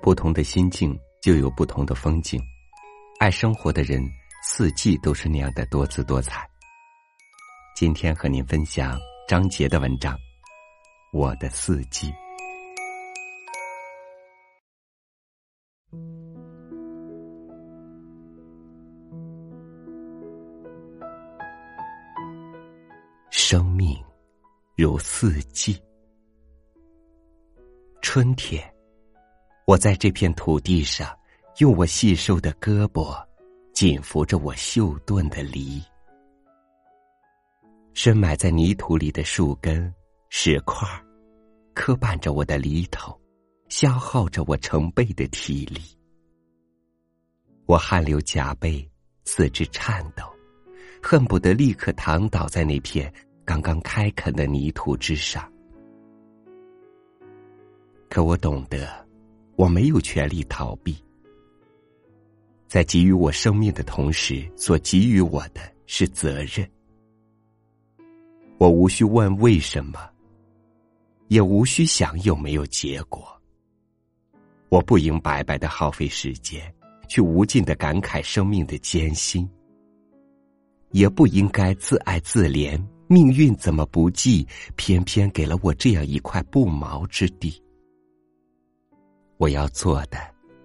不同的心境就有不同的风景。爱生活的人，四季都是那样的多姿多彩。今天和您分享张杰的文章《我的四季》。生命如四季，春天，我在这片土地上，用我细瘦的胳膊紧扶着我锈钝的犁。深埋在泥土里的树根、石块，磕绊着我的犁头，消耗着我成倍的体力。我汗流浃背，四肢颤抖，恨不得立刻躺倒在那片。刚刚开垦的泥土之上，可我懂得，我没有权利逃避。在给予我生命的同时，所给予我的是责任。我无需问为什么，也无需想有没有结果。我不应白白的耗费时间，去无尽的感慨生命的艰辛，也不应该自爱自怜。命运怎么不济，偏偏给了我这样一块不毛之地。我要做的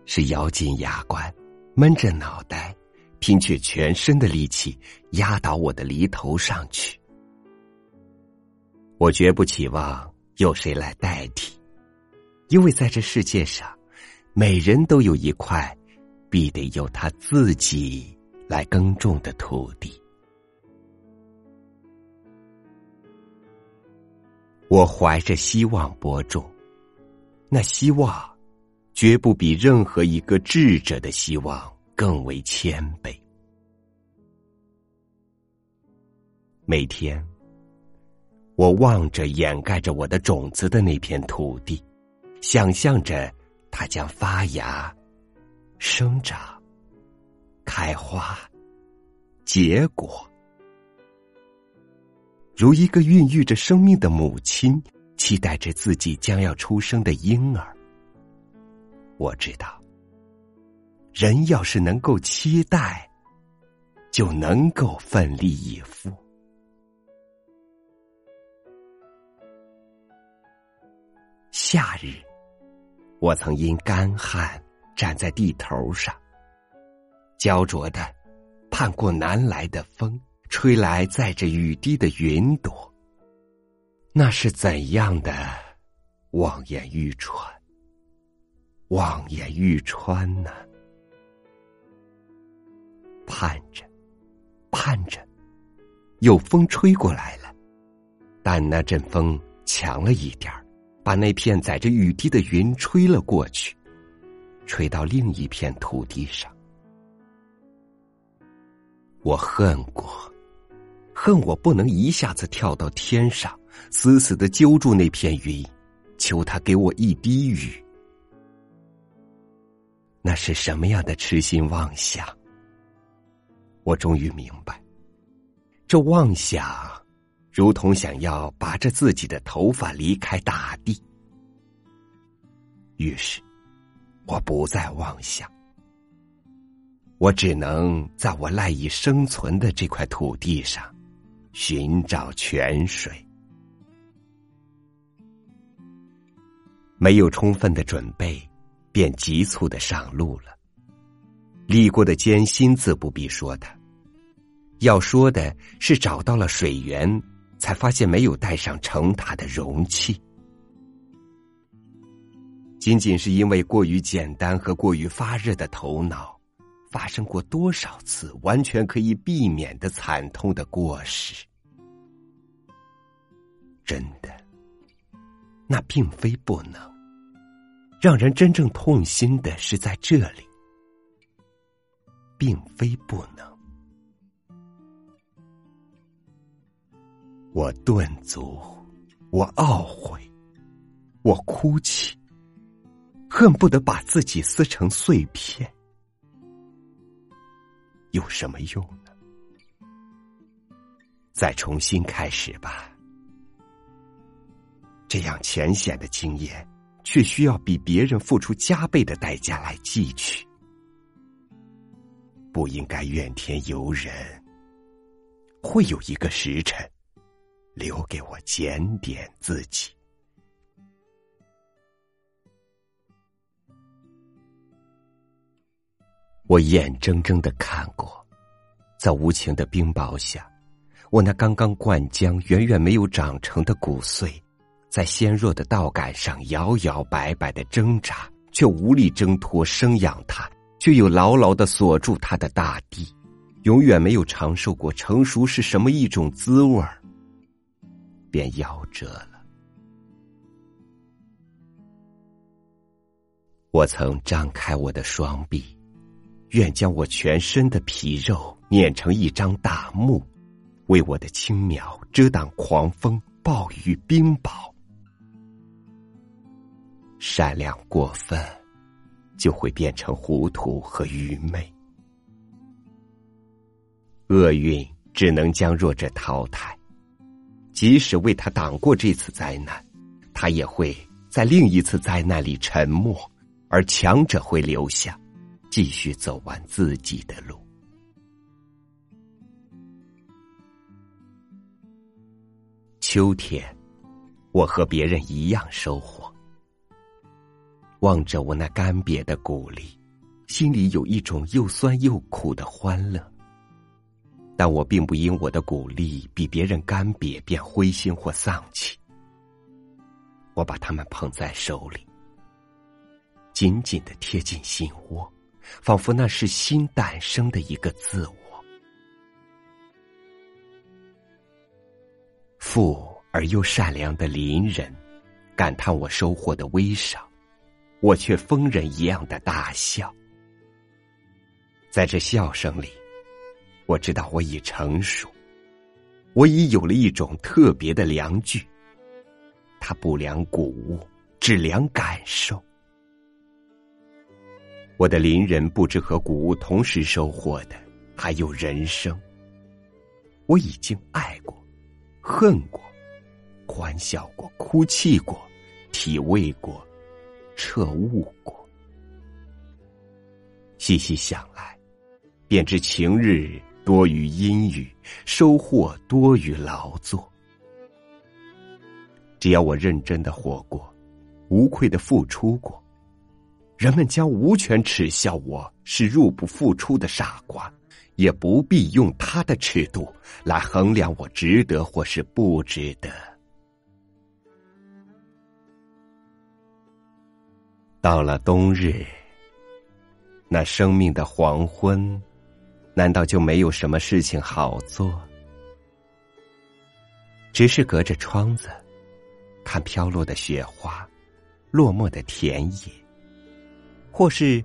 是咬紧牙关，闷着脑袋，拼却全身的力气，压倒我的犁头上去。我绝不期望有谁来代替，因为在这世界上，每人都有一块必得由他自己来耕种的土地。我怀着希望播种，那希望绝不比任何一个智者的希望更为谦卑。每天，我望着掩盖着我的种子的那片土地，想象着它将发芽、生长、开花、结果。如一个孕育着生命的母亲，期待着自己将要出生的婴儿。我知道，人要是能够期待，就能够奋力以赴。夏日，我曾因干旱站在地头上，焦灼的盼过南来的风。吹来载着雨滴的云朵，那是怎样的望眼欲穿？望眼欲穿呢？盼着，盼着，有风吹过来了，但那阵风强了一点儿，把那片载着雨滴的云吹了过去，吹到另一片土地上。我恨过。恨我不能一下子跳到天上，死死的揪住那片云，求他给我一滴雨。那是什么样的痴心妄想？我终于明白，这妄想，如同想要拔着自己的头发离开大地。于是，我不再妄想，我只能在我赖以生存的这块土地上。寻找泉水，没有充分的准备，便急促的上路了。历过的艰辛自不必说的，要说的是找到了水源，才发现没有带上盛它的容器。仅仅是因为过于简单和过于发热的头脑。发生过多少次完全可以避免的惨痛的过失？真的，那并非不能。让人真正痛心的是在这里，并非不能。我顿足，我懊悔，我哭泣，恨不得把自己撕成碎片。有什么用呢？再重新开始吧。这样浅显的经验，却需要比别人付出加倍的代价来汲取。不应该怨天尤人，会有一个时辰，留给我检点自己。我眼睁睁的看过，在无情的冰雹下，我那刚刚灌浆、远远没有长成的骨髓，在纤弱的稻杆上摇摇摆摆的挣扎，却无力挣脱生养它。却又牢牢的锁住它的大地，永远没有尝受过成熟是什么一种滋味儿，便夭折了。我曾张开我的双臂，愿将我全身的皮肉碾成一张大幕，为我的青苗遮挡狂风暴雨冰雹。善良过分。就会变成糊涂和愚昧，厄运只能将弱者淘汰。即使为他挡过这次灾难，他也会在另一次灾难里沉默，而强者会留下，继续走完自己的路。秋天，我和别人一样收获。望着我那干瘪的谷粒，心里有一种又酸又苦的欢乐。但我并不因我的谷粒比别人干瘪便灰心或丧气。我把它们捧在手里，紧紧的贴近心窝，仿佛那是新诞生的一个自我。富而又善良的邻人，感叹我收获的微少。我却疯人一样的大笑，在这笑声里，我知道我已成熟，我已有了一种特别的良具，它不良谷物，只良感受。我的邻人不知和谷物同时收获的，还有人生。我已经爱过，恨过，欢笑过，哭泣过，体味过。彻悟过，细细想来，便知晴日多于阴雨，收获多于劳作。只要我认真的活过，无愧的付出过，人们将无权耻笑我是入不敷出的傻瓜，也不必用他的尺度来衡量我值得或是不值得。到了冬日，那生命的黄昏，难道就没有什么事情好做？只是隔着窗子，看飘落的雪花，落寞的田野，或是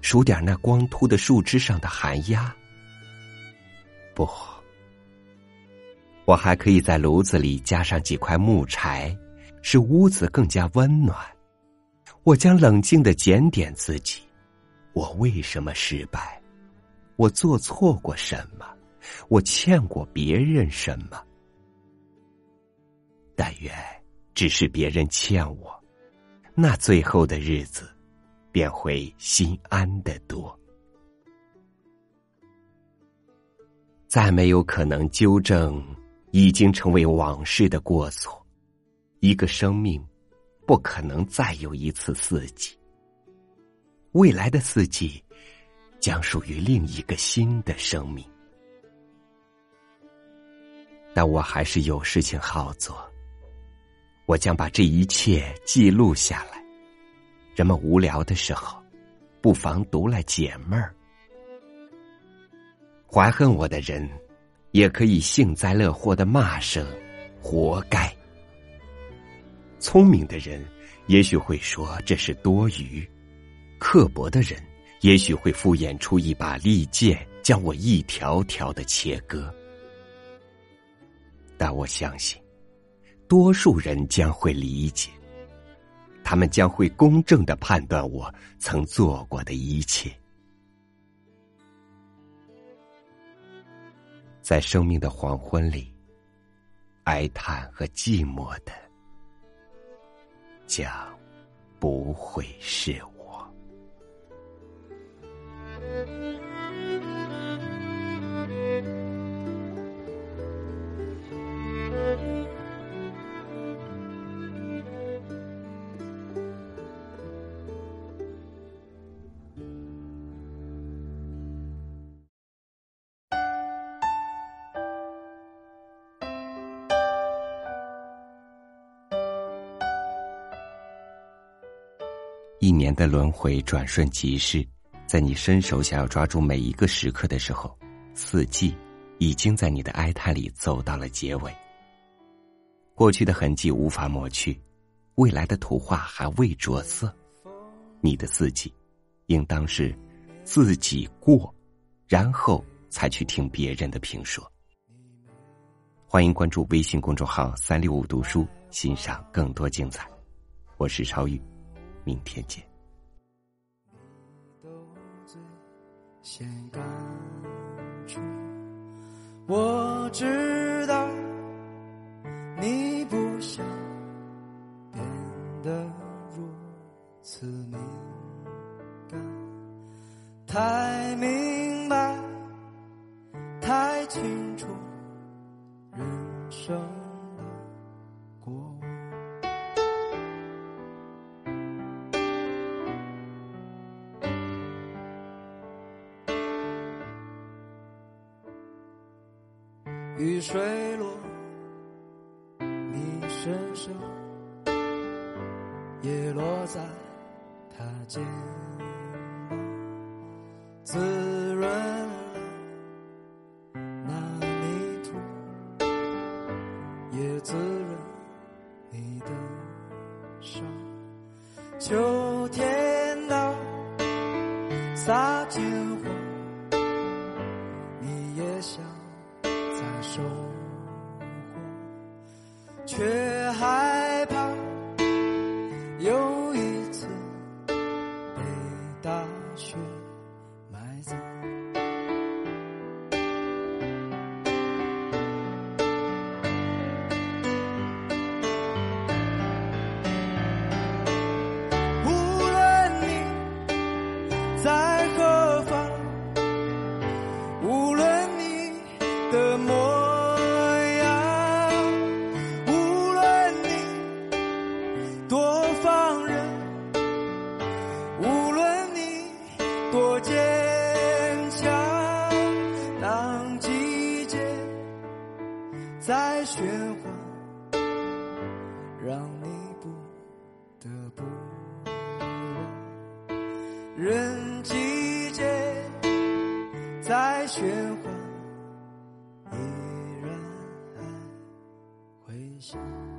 数点那光秃的树枝上的寒鸦。不，我还可以在炉子里加上几块木柴，使屋子更加温暖。我将冷静的检点自己，我为什么失败？我做错过什么？我欠过别人什么？但愿只是别人欠我，那最后的日子便会心安的多。再没有可能纠正已经成为往事的过错，一个生命。不可能再有一次四季。未来的四季将属于另一个新的生命，但我还是有事情好做。我将把这一切记录下来，人们无聊的时候，不妨读来解闷儿。怀恨我的人，也可以幸灾乐祸的骂声：“活该。”聪明的人也许会说这是多余，刻薄的人也许会敷衍出一把利剑，将我一条条的切割。但我相信，多数人将会理解，他们将会公正的判断我曾做过的一切。在生命的黄昏里，哀叹和寂寞的。将不会是我。一年的轮回转瞬即逝，在你伸手想要抓住每一个时刻的时候，四季已经在你的哀叹里走到了结尾。过去的痕迹无法抹去，未来的图画还未着色。你的四季，应当是自己过，然后才去听别人的评说。欢迎关注微信公众号“三六五读书”，欣赏更多精彩。我是超宇。明天见。你都最先感触，我知道你不想变得如此敏感，太明白，太清楚身上，也落在他肩膀，滋润了那泥土，也滋润你的伤。秋天到，撒金花，你也想。收获，却还让你不得不忘。任季节在喧哗，依然还会想。